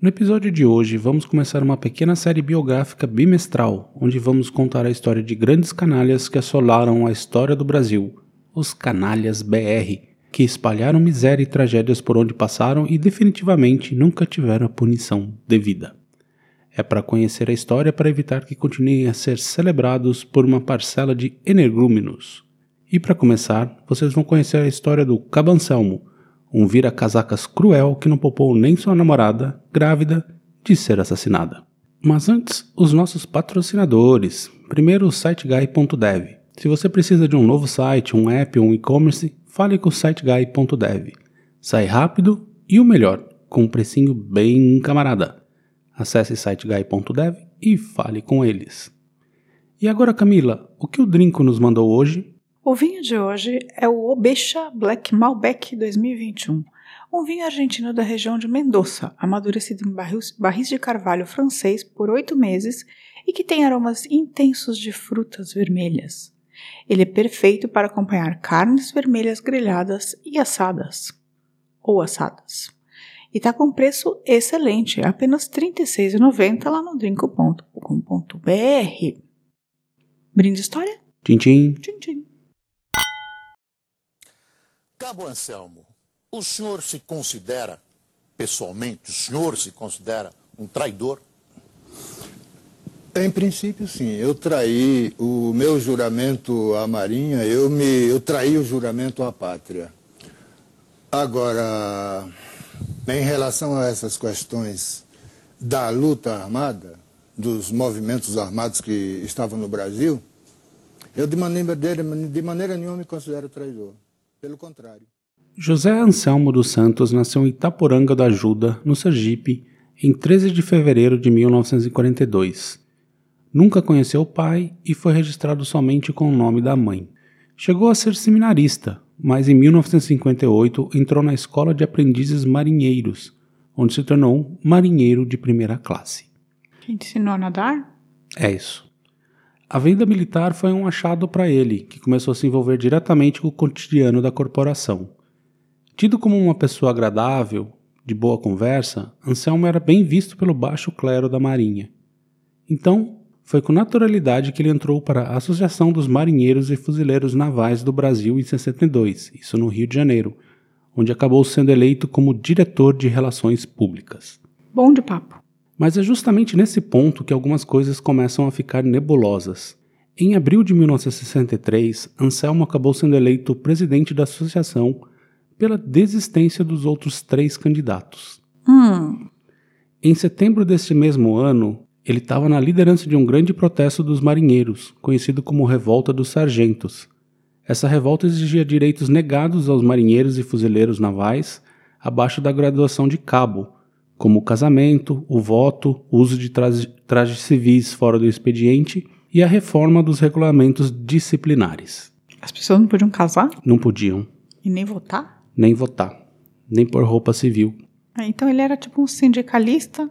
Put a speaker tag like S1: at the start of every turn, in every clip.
S1: No episódio de hoje, vamos começar uma pequena série biográfica bimestral, onde vamos contar a história de grandes canalhas que assolaram a história do Brasil, os canalhas BR, que espalharam miséria e tragédias por onde passaram e definitivamente nunca tiveram a punição devida. É para conhecer a história para evitar que continuem a ser celebrados por uma parcela de energúmenos. E para começar, vocês vão conhecer a história do Cabancelmo, um vira-casacas cruel que não poupou nem sua namorada, grávida, de ser assassinada. Mas antes, os nossos patrocinadores. Primeiro, o siteguy.dev. Se você precisa de um novo site, um app um e-commerce, fale com o siteguy.dev. Sai rápido e o melhor, com um precinho bem camarada. Acesse siteguy.dev e fale com eles. E agora, Camila, o que o Drinco nos mandou hoje?
S2: O vinho de hoje é o Obecha Black Malbec 2021, um vinho argentino da região de Mendoza, amadurecido em barris, barris de carvalho francês por oito meses e que tem aromas intensos de frutas vermelhas. Ele é perfeito para acompanhar carnes vermelhas grelhadas e assadas, ou assadas. E está com preço excelente, apenas R$ 36,90 lá no drinco.com.br. Brinde história?
S1: Tchim, tchim.
S2: Tchim, tchim.
S3: Cabo Anselmo, o senhor se considera, pessoalmente, o senhor se considera um traidor?
S4: Em princípio, sim. Eu traí o meu juramento à Marinha, eu, me, eu traí o juramento à pátria. Agora, em relação a essas questões da luta armada, dos movimentos armados que estavam no Brasil, eu de maneira, de maneira nenhuma me considero traidor. Pelo contrário.
S1: José Anselmo dos Santos nasceu em Itaporanga da Ajuda, no Sergipe, em 13 de fevereiro de 1942. Nunca conheceu o pai e foi registrado somente com o nome da mãe. Chegou a ser seminarista, mas em 1958 entrou na Escola de Aprendizes Marinheiros, onde se tornou marinheiro de primeira classe.
S2: Quem te ensinou a nadar?
S1: É isso. A venda militar foi um achado para ele, que começou a se envolver diretamente com o cotidiano da corporação. Tido como uma pessoa agradável, de boa conversa, Anselmo era bem visto pelo baixo clero da Marinha. Então, foi com naturalidade que ele entrou para a Associação dos Marinheiros e Fuzileiros Navais do Brasil em 62, isso no Rio de Janeiro, onde acabou sendo eleito como diretor de Relações Públicas.
S2: Bom de papo.
S1: Mas é justamente nesse ponto que algumas coisas começam a ficar nebulosas. Em abril de 1963, Anselmo acabou sendo eleito presidente da associação pela desistência dos outros três candidatos.
S2: Hum.
S1: Em setembro deste mesmo ano, ele estava na liderança de um grande protesto dos marinheiros, conhecido como Revolta dos Sargentos. Essa revolta exigia direitos negados aos marinheiros e fuzileiros navais abaixo da graduação de cabo, como o casamento, o voto, o uso de trajes, trajes civis fora do expediente e a reforma dos regulamentos disciplinares.
S2: As pessoas não podiam casar?
S1: Não podiam.
S2: E nem votar?
S1: Nem votar. Nem por roupa civil.
S2: Ah, então ele era tipo um sindicalista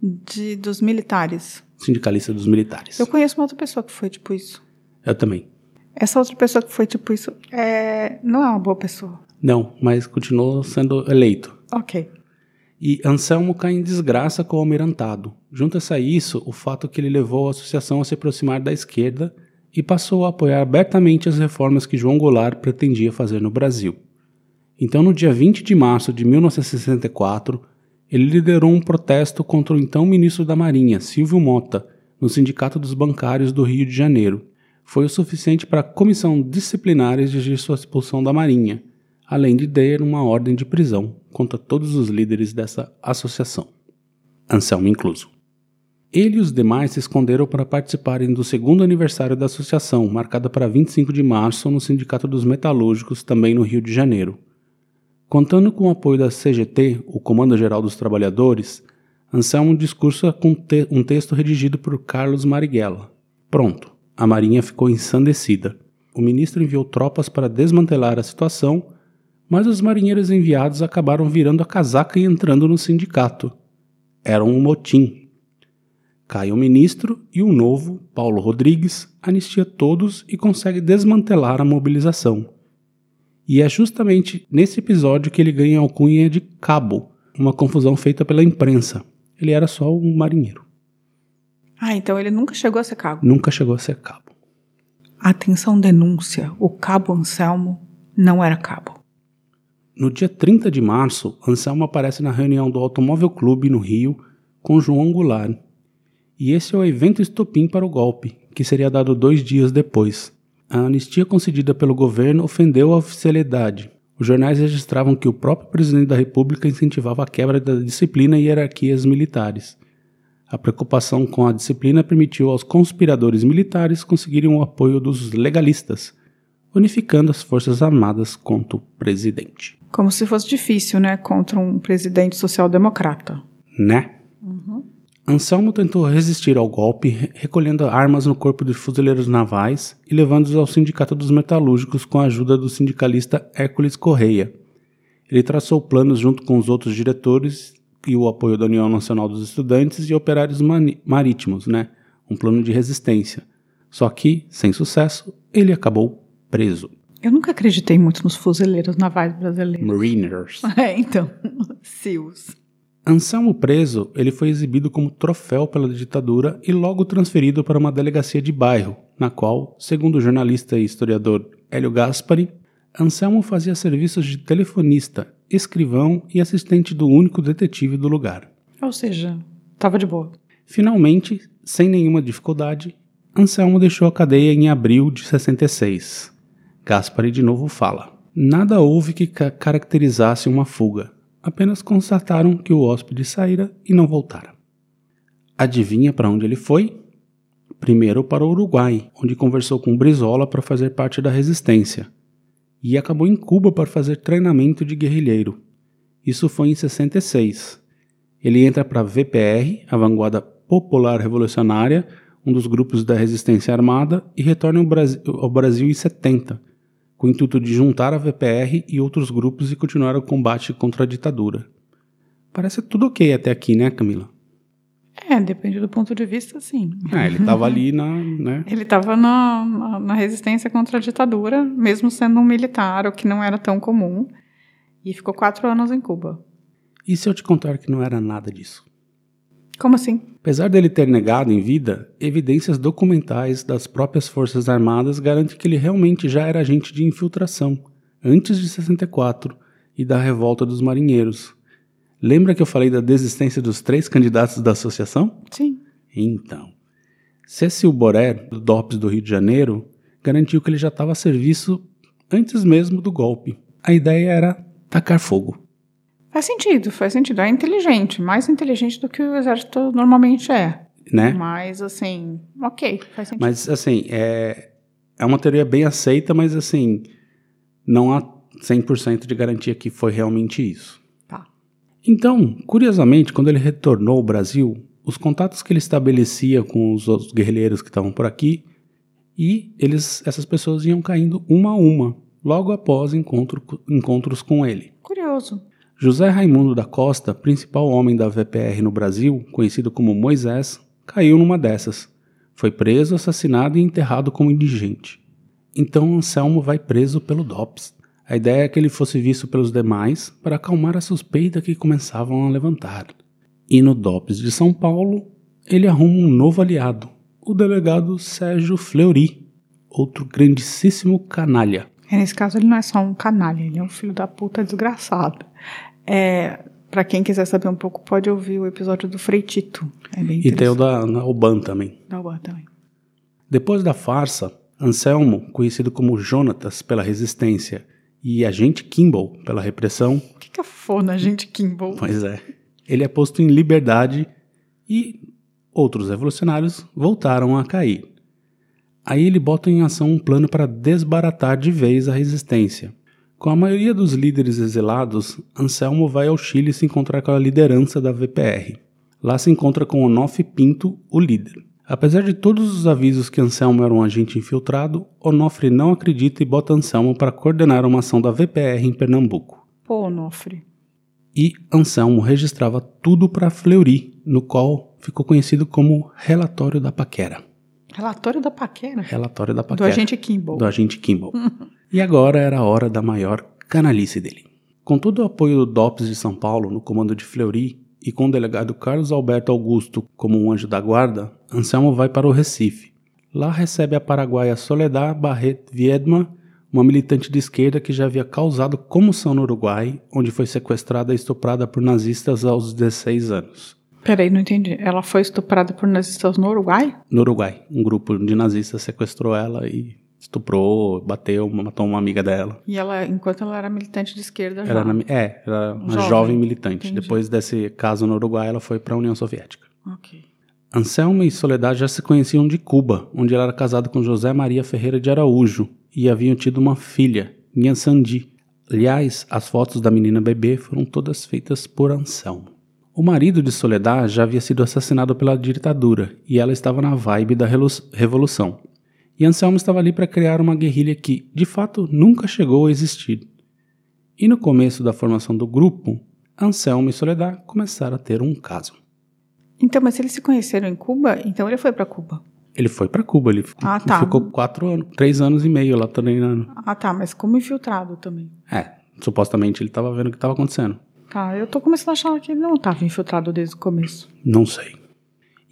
S2: de, dos militares.
S1: Sindicalista dos militares.
S2: Eu conheço uma outra pessoa que foi tipo isso.
S1: Eu também.
S2: Essa outra pessoa que foi tipo isso é... não é uma boa pessoa.
S1: Não, mas continuou sendo eleito.
S2: Ok
S1: e Anselmo cai em desgraça com o almirantado. Junta-se a isso o fato que ele levou a associação a se aproximar da esquerda e passou a apoiar abertamente as reformas que João Goulart pretendia fazer no Brasil. Então, no dia 20 de março de 1964, ele liderou um protesto contra o então ministro da Marinha, Silvio Mota, no Sindicato dos Bancários do Rio de Janeiro. Foi o suficiente para a comissão disciplinar exigir sua expulsão da Marinha, além de dar uma ordem de prisão contra todos os líderes dessa associação, Anselmo incluso. Ele e os demais se esconderam para participarem do segundo aniversário da associação, marcada para 25 de março no Sindicato dos Metalúrgicos, também no Rio de Janeiro. Contando com o apoio da CGT, o Comando Geral dos Trabalhadores, Anselmo discursa com te um texto redigido por Carlos Marighella. Pronto, a Marinha ficou ensandecida. O ministro enviou tropas para desmantelar a situação, mas os marinheiros enviados acabaram virando a casaca e entrando no sindicato. Era um motim. Cai o ministro e o novo, Paulo Rodrigues, anistia todos e consegue desmantelar a mobilização. E é justamente nesse episódio que ele ganha a alcunha de cabo, uma confusão feita pela imprensa. Ele era só um marinheiro.
S2: Ah, então ele nunca chegou a ser cabo.
S1: Nunca chegou a ser cabo.
S2: Atenção denúncia, o cabo Anselmo não era cabo.
S1: No dia 30 de março, Anselmo aparece na reunião do Automóvel Clube no Rio com João Goulart. E esse é o evento estopim para o golpe, que seria dado dois dias depois. A anistia concedida pelo governo ofendeu a oficialidade. Os jornais registravam que o próprio presidente da República incentivava a quebra da disciplina e hierarquias militares. A preocupação com a disciplina permitiu aos conspiradores militares conseguirem o apoio dos legalistas, unificando as forças armadas contra o presidente.
S2: Como se fosse difícil, né? Contra um presidente social-democrata.
S1: Né? Uhum. Anselmo tentou resistir ao golpe, recolhendo armas no corpo de fuzileiros navais e levando-os ao Sindicato dos Metalúrgicos com a ajuda do sindicalista Hércules Correia. Ele traçou planos junto com os outros diretores e o apoio da União Nacional dos Estudantes e Operários Marítimos, né? Um plano de resistência. Só que, sem sucesso, ele acabou preso.
S2: Eu nunca acreditei muito nos fuzileiros navais brasileiros.
S1: Mariners.
S2: É, então, SEALs.
S1: Anselmo preso, ele foi exibido como troféu pela ditadura e logo transferido para uma delegacia de bairro, na qual, segundo o jornalista e historiador Hélio Gaspari, Anselmo fazia serviços de telefonista, escrivão e assistente do único detetive do lugar.
S2: Ou seja, estava de boa.
S1: Finalmente, sem nenhuma dificuldade, Anselmo deixou a cadeia em abril de 66. Gaspari de novo fala: Nada houve que ca caracterizasse uma fuga apenas constataram que o hóspede saíra e não voltara. Adivinha para onde ele foi? Primeiro para o Uruguai, onde conversou com Brizola para fazer parte da resistência, e acabou em Cuba para fazer treinamento de guerrilheiro. Isso foi em 66. Ele entra para a VPR, a Vanguarda Popular Revolucionária, um dos grupos da resistência armada, e retorna ao Brasil, ao Brasil em 70 com o intuito de juntar a VPR e outros grupos e continuar o combate contra a ditadura. Parece tudo ok até aqui, né, Camila?
S2: É, depende do ponto de vista, sim.
S1: É, ele estava ali na. Né?
S2: Ele estava na, na, na, resistência contra a ditadura, mesmo sendo um militar, o que não era tão comum. E ficou quatro anos em Cuba.
S1: E se eu te contar que não era nada disso?
S2: Como assim?
S1: Apesar dele ter negado em vida, evidências documentais das próprias Forças Armadas garantem que ele realmente já era agente de infiltração, antes de 64 e da revolta dos marinheiros. Lembra que eu falei da desistência dos três candidatos da associação?
S2: Sim.
S1: Então, Cecil Boré, do DOPS do Rio de Janeiro, garantiu que ele já estava a serviço antes mesmo do golpe. A ideia era tacar fogo.
S2: Faz sentido, faz sentido. É inteligente, mais inteligente do que o exército normalmente é.
S1: Né?
S2: Mas, assim, ok, faz sentido.
S1: Mas, assim, é, é uma teoria bem aceita, mas, assim, não há 100% de garantia que foi realmente isso.
S2: Tá.
S1: Então, curiosamente, quando ele retornou ao Brasil, os contatos que ele estabelecia com os outros guerrilheiros que estavam por aqui, e eles, essas pessoas iam caindo uma a uma, logo após encontro, encontros com ele.
S2: Curioso.
S1: José Raimundo da Costa, principal homem da VPR no Brasil, conhecido como Moisés, caiu numa dessas. Foi preso, assassinado e enterrado como indigente. Então Anselmo vai preso pelo DOPS. A ideia é que ele fosse visto pelos demais para acalmar a suspeita que começavam a levantar. E no DOPS de São Paulo, ele arruma um novo aliado, o delegado Sérgio Fleury, outro grandíssimo canalha.
S2: Nesse caso, ele não é só um canalha, ele é um filho da puta desgraçado. É, para quem quiser saber um pouco, pode ouvir o episódio do Freitito. É
S1: e tem o da, da Oban também.
S2: Da Oban também.
S1: Depois da farsa, Anselmo, conhecido como Jonatas pela resistência e agente Kimball pela repressão.
S2: O que, que é fona, agente Kimball?
S1: Pois é. Ele é posto em liberdade e outros revolucionários voltaram a cair. Aí ele bota em ação um plano para desbaratar de vez a resistência. Com a maioria dos líderes exilados, Anselmo vai ao Chile se encontrar com a liderança da VPR. Lá se encontra com Onofre Pinto, o líder. Apesar de todos os avisos que Anselmo era um agente infiltrado, Onofre não acredita e bota Anselmo para coordenar uma ação da VPR em Pernambuco.
S2: Pô, Onofre.
S1: E Anselmo registrava tudo para Fleury, no qual ficou conhecido como Relatório da Paquera.
S2: Relatório da paquera.
S1: Relatório da
S2: Do
S1: Paquera.
S2: agente Kimball.
S1: do agente Kimball. e agora era a hora da maior canalice dele. Com todo o apoio do DOPS de São Paulo no comando de Fleury e com o delegado Carlos Alberto Augusto como um anjo da guarda, Anselmo vai para o Recife. Lá recebe a paraguaia Soledad Barret Viedma, uma militante de esquerda que já havia causado comoção no Uruguai, onde foi sequestrada e estuprada por nazistas aos 16 anos.
S2: Peraí, não entendi. Ela foi estuprada por nazistas no Uruguai?
S1: No Uruguai, um grupo de nazistas sequestrou ela e estuprou, bateu, matou uma amiga dela.
S2: E ela, enquanto ela era militante de esquerda, já.
S1: Era na- é, era uma
S2: Jovem.
S1: jovem, militante.
S2: Entendi.
S1: Depois desse caso no Uruguai, ela foi para a União Soviética.
S2: Ok.
S1: Anselmo e Soledad já se conheciam de Cuba, onde ela era casada com José Maria Ferreira de Araújo e haviam tido uma filha, Nhan Sandi. Aliás, as fotos da menina bebê foram todas feitas por Anselmo. O marido de Soledad já havia sido assassinado pela ditadura e ela estava na vibe da revolução. E Anselmo estava ali para criar uma guerrilha que, de fato, nunca chegou a existir. E no começo da formação do grupo, Anselmo e Soledad começaram a ter um caso.
S2: Então, mas eles se conheceram em Cuba, então ele foi pra Cuba.
S1: Ele foi pra Cuba, ele
S2: Ah, tá.
S1: ficou quatro anos, três anos e meio lá treinando.
S2: Ah, tá, mas como infiltrado também.
S1: É, supostamente ele tava vendo o que tava acontecendo.
S2: Tá, eu tô começando a achar que ele não tava infiltrado desde o começo.
S1: Não sei.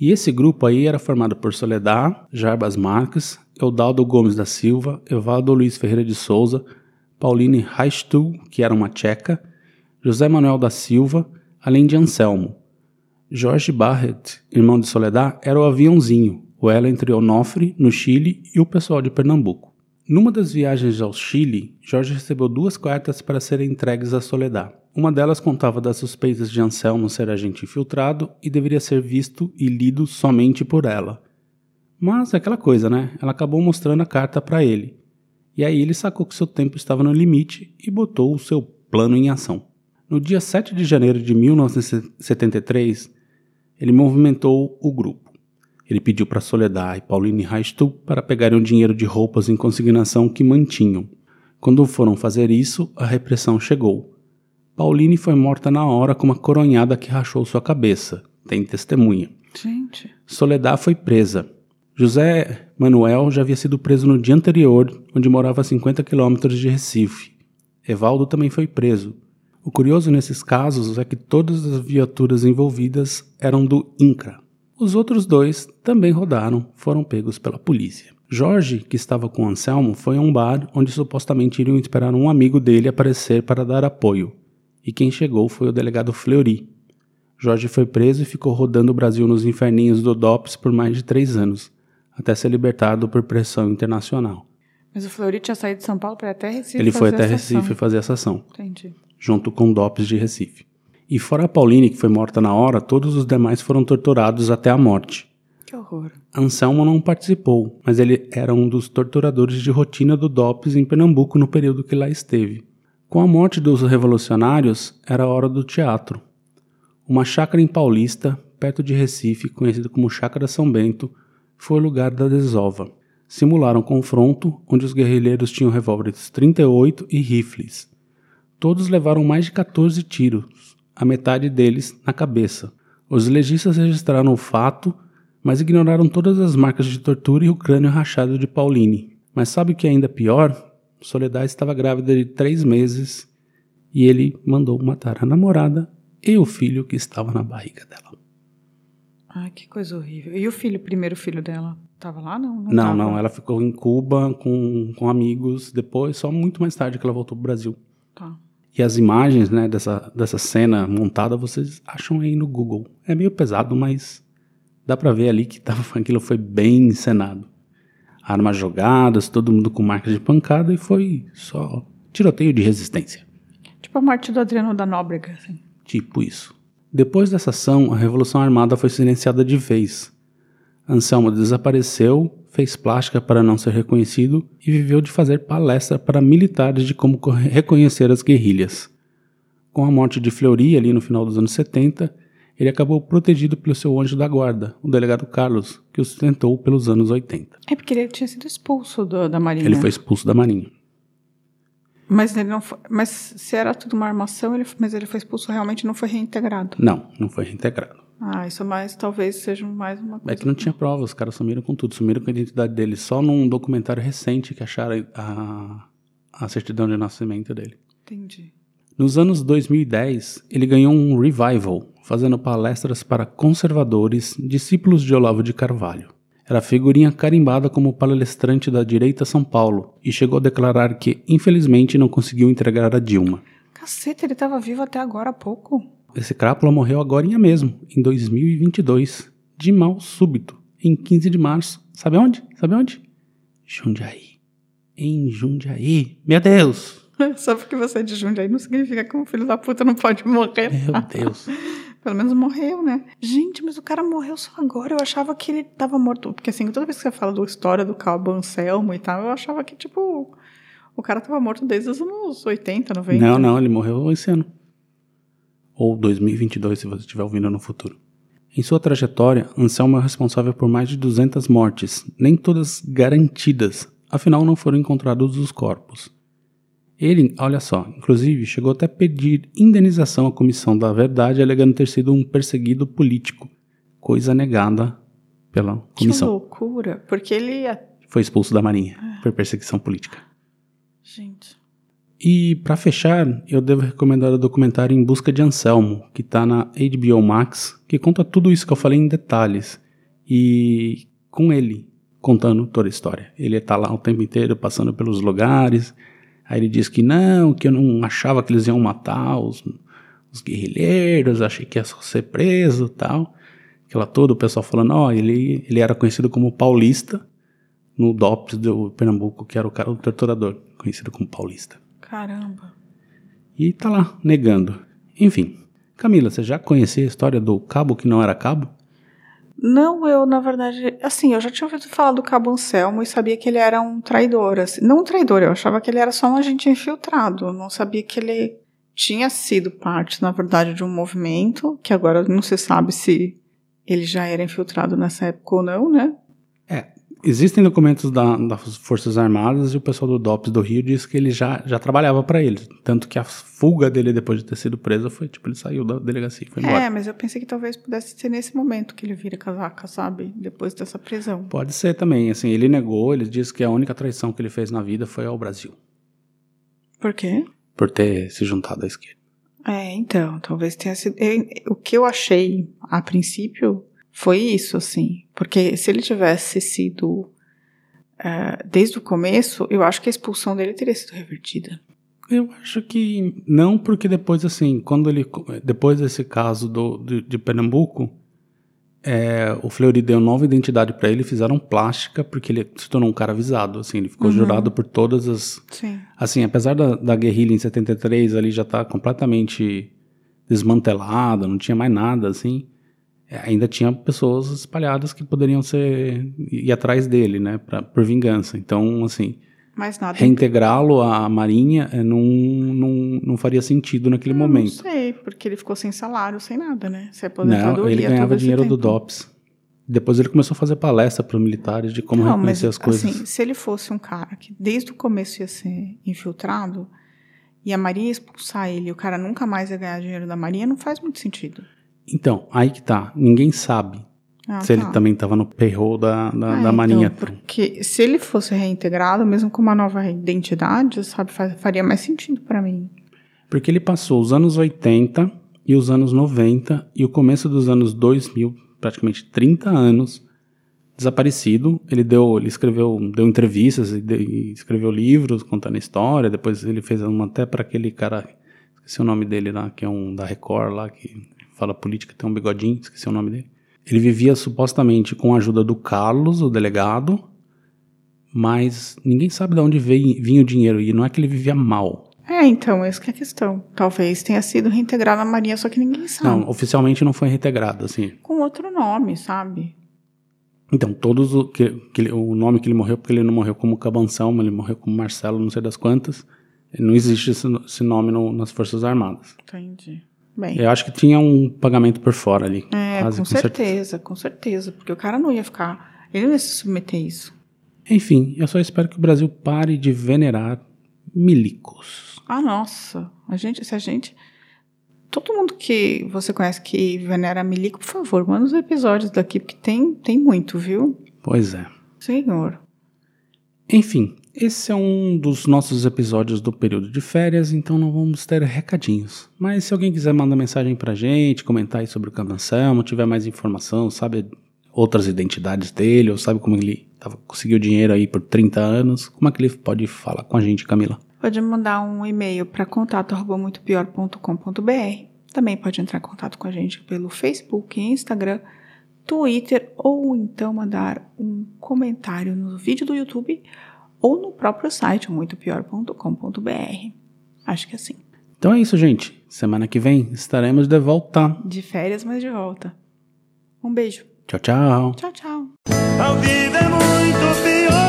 S1: E esse grupo aí era formado por Soledad, Jarbas Marques, Eudaldo Gomes da Silva, Evaldo Luiz Ferreira de Souza, Pauline Reichstuhl, que era uma tcheca, José Manuel da Silva, além de Anselmo. Jorge Barret, irmão de Soledad, era o aviãozinho, o elo entre Onofre, no Chile, e o pessoal de Pernambuco. Numa das viagens ao Chile, Jorge recebeu duas cartas para serem entregues a Soledad. Uma delas contava das suspeitas de Anselmo ser agente infiltrado e deveria ser visto e lido somente por ela. Mas é aquela coisa, né? Ela acabou mostrando a carta para ele. E aí ele sacou que seu tempo estava no limite e botou o seu plano em ação. No dia 7 de janeiro de 1973, ele movimentou o grupo. Ele pediu para Soledad e Pauline Reichstuhl para pegarem o dinheiro de roupas em consignação que mantinham. Quando foram fazer isso, a repressão chegou. Pauline foi morta na hora com uma coronhada que rachou sua cabeça. Tem testemunha.
S2: Gente.
S1: Soledad foi presa. José Manuel já havia sido preso no dia anterior, onde morava a 50 quilômetros de Recife. Evaldo também foi preso. O curioso nesses casos é que todas as viaturas envolvidas eram do INCRA. Os outros dois também rodaram, foram pegos pela polícia. Jorge, que estava com Anselmo, foi a um bar onde supostamente iriam esperar um amigo dele aparecer para dar apoio. E quem chegou foi o delegado Fleury. Jorge foi preso e ficou rodando o Brasil nos inferninhos do DOPS por mais de três anos, até ser libertado por pressão internacional.
S2: Mas o Fleury tinha saído de São Paulo para ir até Recife.
S1: Ele foi até. Recife fazer essa ação,
S2: Entendi.
S1: junto com o DOPS de Recife. E fora a Pauline, que foi morta na hora, todos os demais foram torturados até a morte.
S2: Que horror.
S1: Anselmo não participou, mas ele era um dos torturadores de rotina do DOPS em Pernambuco no período que lá esteve. Com a morte dos revolucionários, era hora do teatro. Uma chácara em Paulista, perto de Recife, conhecida como Chácara São Bento, foi o lugar da desova. Simularam um confronto, onde os guerrilheiros tinham revólveres 38 e rifles. Todos levaram mais de 14 tiros, a metade deles na cabeça. Os legistas registraram o fato, mas ignoraram todas as marcas de tortura e o crânio rachado de Pauline. Mas sabe o que é ainda pior? Soledad estava grávida de três meses e ele mandou matar a namorada e o filho que estava na barriga dela.
S2: Ai, que coisa horrível. E o filho, o primeiro filho dela, tava lá? Não,
S1: Não,
S2: tava.
S1: não, ela ficou em Cuba com, com amigos, depois, só muito mais tarde que ela voltou pro Brasil.
S2: Tá.
S1: E as imagens né, dessa, dessa cena montada vocês acham aí no Google. É meio pesado, mas dá pra ver ali que tava, aquilo foi bem encenado. Armas jogadas, todo mundo com marcas de pancada e foi só tiroteio de resistência.
S2: Tipo a morte do Adriano da Nóbrega, assim.
S1: Tipo isso. Depois dessa ação, a Revolução Armada foi silenciada de vez. Anselmo desapareceu, fez plástica para não ser reconhecido e viveu de fazer palestra para militares de como reconhecer as guerrilhas. Com a morte de Fleury ali no final dos anos 70, ele acabou protegido pelo seu anjo da guarda, o delegado Carlos, que o sustentou pelos anos 80.
S2: É porque ele tinha sido expulso do- da Marinha.
S1: Ele foi expulso da Marinha.
S2: Mas ele não foi. Mas se era tudo uma armação, ele, mas ele foi expulso realmente não foi reintegrado.
S1: Não, não foi reintegrado.
S2: Ah, isso mais talvez seja mais uma coisa.
S1: É que não tinha prova, os caras sumiram com tudo, sumiram com a identidade dele, só num documentário recente que acharam a, a certidão de nascimento dele.
S2: Entendi.
S1: Nos anos 2010, ele ganhou um revival, fazendo palestras para conservadores, discípulos de Olavo de Carvalho. Era figurinha carimbada como palestrante da direita São Paulo e chegou a declarar que, infelizmente, não conseguiu entregar a Dilma.
S2: Caceta, ele tava vivo até agora há pouco.
S1: Esse crápula morreu agora mesmo, em 2022, de mal súbito, em 15 de março. Sabe onde? Sabe onde? Jundiaí. Em Jundiaí. Meu Deus!
S2: Só porque você é de Jundiaí não significa que um filho da puta não pode morrer.
S1: Meu Deus.
S2: Pelo menos morreu, né? Gente, mas o cara morreu só agora. Eu achava que ele tava morto. Porque assim, toda vez que você fala da história do Cabo Anselmo e tal, eu achava que, tipo, o cara tava morto desde os anos 80, 90.
S1: Não, não, ele morreu esse ano. Ou 2022, se você estiver ouvindo no futuro. Em sua trajetória, Anselmo é responsável por mais de 200 mortes, nem todas garantidas, afinal não foram encontrados os corpos. Ele, olha só, inclusive chegou até a pedir indenização à Comissão da Verdade, alegando ter sido um perseguido político, coisa negada pela
S2: Que
S1: comissão.
S2: loucura. Porque ele.
S1: Foi expulso da Marinha por perseguição política.
S2: Gente.
S1: E para fechar, eu devo recomendar o documentário Em Busca de Anselmo, que tá na HBO Max, que conta tudo isso que eu falei em detalhes. E com ele contando toda a história. Ele tá lá o tempo inteiro passando pelos lugares. Aí ele diz que não, que eu não achava que eles iam matar os, os guerrilheiros, achei que ia só ser preso tal. Aquela toda, o pessoal falando, ó, ele, ele era conhecido como paulista no DOPS do Pernambuco, que era o cara do torturador, conhecido como paulista.
S2: Caramba.
S1: E tá lá, negando. Enfim. Camila, você já conhecia a história do cabo que não era cabo?
S2: Não, eu, na verdade, assim, eu já tinha ouvido falar do Cabo Anselmo e sabia que ele era um traidor. Assim. Não um traidor, eu achava que ele era só um agente infiltrado. Não sabia que ele tinha sido parte, na verdade, de um movimento, que agora não se sabe se ele já era infiltrado nessa época ou não, né?
S1: Existem documentos da- das Forças Armadas e o pessoal do DOPS do Rio diz que ele já, já trabalhava para eles. Tanto que a fuga dele depois de ter sido preso foi tipo, ele saiu da delegacia e foi embora.
S2: É, mas eu pensei que talvez pudesse ser nesse momento que ele vira casaca, sabe? Depois dessa prisão.
S1: Pode ser também, assim, ele negou, ele disse que a única traição que ele fez na vida foi ao Brasil,
S2: Por quê?
S1: por ter se juntado à esquerda.
S2: É, então, talvez tenha sido. eu- o que eu achei a princípio foi isso, assim. Porque se ele tivesse sido. eh, desde o começo, eu acho que a expulsão dele teria sido revertida.
S1: Eu acho que não, porque depois, assim, quando ele. Depois desse caso do, de, de Pernambuco, é, o Fleury deu nova identidade para ele, fizeram plástica, porque ele se tornou um cara avisado, assim, ele ficou
S2: Uhum.
S1: jurado por todas as.
S2: Sim.
S1: Assim, apesar da, da guerrilha em 73 ali já tá completamente desmantelada, não tinha mais nada, assim. É, Ainda tinha pessoas espalhadas que poderiam ser ir atrás dele, né, pra, por vingança. Então, assim, reintegrá-lo à Marinha é, não, não, não faria sentido naquele
S2: Eu
S1: momento.
S2: Não sei, porque ele ficou sem salário, sem nada, né?
S1: Não,
S2: aposentadoria.
S1: ele ganhava dinheiro do. DOPS. Depois ele começou a fazer palestra para os militares de como
S2: não,
S1: reconhecer
S2: mas,
S1: as coisas.
S2: Assim, se ele fosse um cara que desde o começo ia ser infiltrado e a Marinha ia expulsar ele e o cara nunca mais ia ganhar dinheiro da Marinha, não faz muito sentido.
S1: Então, aí que tá. Ninguém sabe
S2: Ah,
S1: se
S2: tá.
S1: ele também estava no payroll da, da,
S2: Ah,
S1: da
S2: então,
S1: Marinha.
S2: porque se ele fosse reintegrado, mesmo com uma nova identidade, sabe, fa- faria mais sentido pra mim.
S1: Porque ele passou os anos 80 e os anos 90 e o começo dos anos 2000, praticamente 30 anos, desaparecido. Ele deu, ele escreveu, deu entrevistas e, escreveu livros contando a história. Depois ele fez uma até para aquele cara, esqueci o nome dele lá, que é um da Record lá, que fala política, tem um bigodinho, esqueci o nome dele. Ele vivia supostamente com a ajuda do Carlos, o delegado, mas ninguém sabe de onde veio, vinha o dinheiro. E não é que ele vivia mal.
S2: É, então, essa que é a questão. Talvez tenha sido reintegrado na Marinha, só que ninguém sabe.
S1: Não, oficialmente não foi reintegrado, assim.
S2: Com outro nome, sabe?
S1: Então, todos o, que, que o nome que ele morreu, porque ele não morreu como Cabanção, ele morreu como Marcelo, não sei das quantas. Não existe esse, esse nome no- nas Forças Armadas.
S2: Entendi. Bem,
S1: Eu acho que tinha um pagamento por fora ali.
S2: é,
S1: quase
S2: com certeza, com certeza. Porque o cara não ia ficar. Ele não ia se submeter a isso.
S1: Enfim, eu só espero que o Brasil pare de venerar milicos.
S2: Ah, nossa. A gente, se a gente. Todo mundo que você conhece que venera milico, por favor, manda os episódios daqui, porque tem, tem muito, viu?
S1: Pois é.
S2: Senhor.
S1: Enfim, esse é um dos nossos episódios do período de férias, então não vamos ter recadinhos. Mas se alguém quiser mandar mensagem pra gente, comentar aí sobre o Candanselmo, tiver mais informação, sabe outras identidades dele, ou sabe como ele tava, conseguiu dinheiro aí por 30 anos, como é que ele pode falar com a gente, Camila?
S2: Pode mandar um e-mail para contato@muitopior.com.br. Também pode entrar em contato com a gente pelo Facebook, Instagram, Twitter ou então mandar um comentário no vídeo do YouTube ou no próprio site muitopior.com.br. Acho que é assim.
S1: Então é isso, gente. Semana que vem estaremos de volta.
S2: De férias, mas de volta. Um beijo.
S1: Tchau, tchau.
S2: Tchau, tchau.
S5: A vida é muito pior.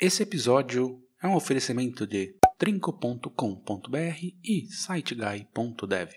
S1: Esse episódio é um oferecimento de trinco.com.br e siteguy.dev.